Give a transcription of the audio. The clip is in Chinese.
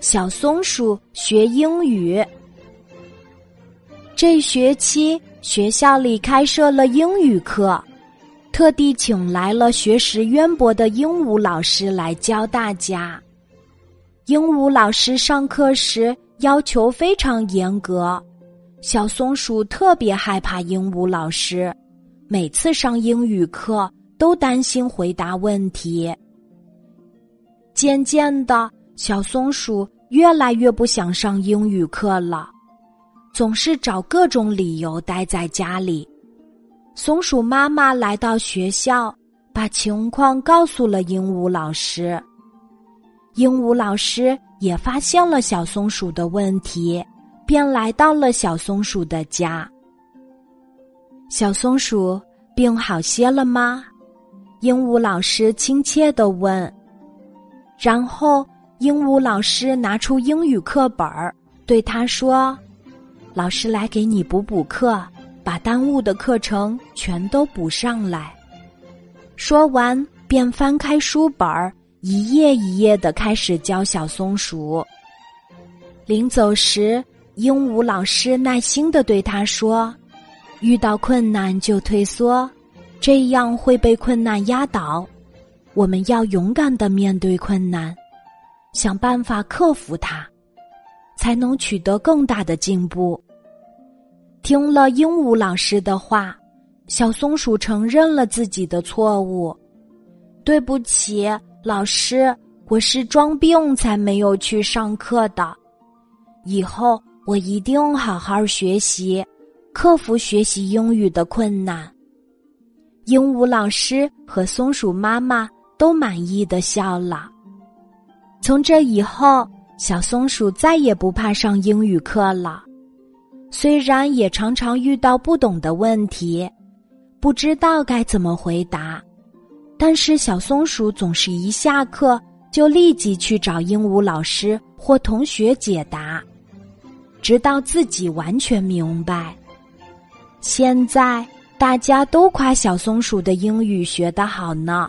小松鼠学英语。这学期学校里开设了英语课，特地请来了学识渊博的鹦鹉老师来教大家。鹦鹉老师上课时要求非常严格，小松鼠特别害怕鹦鹉老师，每次上英语课都担心回答问题。渐渐的，小松鼠越来越不想上英语课了。总是找各种理由待在家里。松鼠妈妈来到学校，把情况告诉了鹦鹉老师。鹦鹉老师也发现了小松鼠的问题，便来到了小松鼠的家。小松鼠病好些了吗？鹦鹉老师亲切的问。然后，鹦鹉老师拿出英语课本儿，对他说。老师来给你补补课，把耽误的课程全都补上来。说完，便翻开书本儿，一页一页的开始教小松鼠。临走时，鹦鹉老师耐心的对他说：“遇到困难就退缩，这样会被困难压倒。我们要勇敢的面对困难，想办法克服它，才能取得更大的进步。”听了鹦鹉老师的话，小松鼠承认了自己的错误。对不起，老师，我是装病才没有去上课的。以后我一定好好学习，克服学习英语的困难。鹦鹉老师和松鼠妈妈都满意的笑了。从这以后，小松鼠再也不怕上英语课了。虽然也常常遇到不懂的问题，不知道该怎么回答，但是小松鼠总是一下课就立即去找鹦鹉老师或同学解答，直到自己完全明白。现在大家都夸小松鼠的英语学得好呢。